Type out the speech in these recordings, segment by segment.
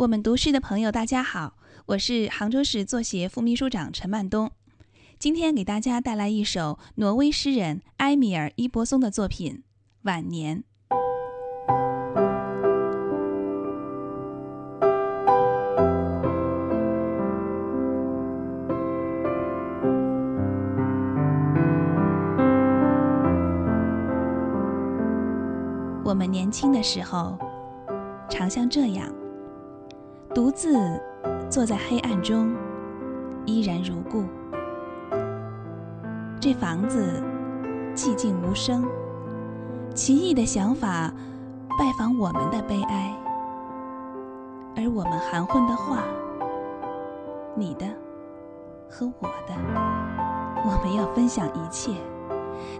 我们读诗的朋友，大家好，我是杭州市作协副秘书长陈曼东。今天给大家带来一首挪威诗人埃米尔·伊博松的作品《晚年》。我们年轻的时候，常像这样。独自坐在黑暗中，依然如故。这房子寂静无声，奇异的想法拜访我们的悲哀，而我们含混的话，你的和我的，我们要分享一切，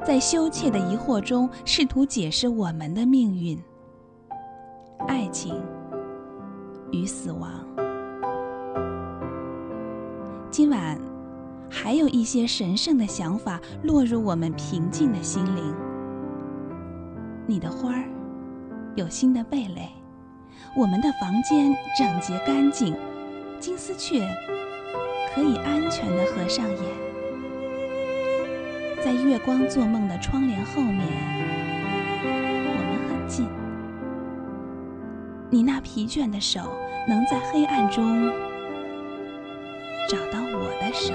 在羞怯的疑惑中试图解释我们的命运，爱情。与死亡。今晚还有一些神圣的想法落入我们平静的心灵。你的花儿有新的蓓蕾，我们的房间整洁干净，金丝雀可以安全的合上眼，在月光做梦的窗帘后面，我们很近。你那疲倦的手，能在黑暗中找到我的手。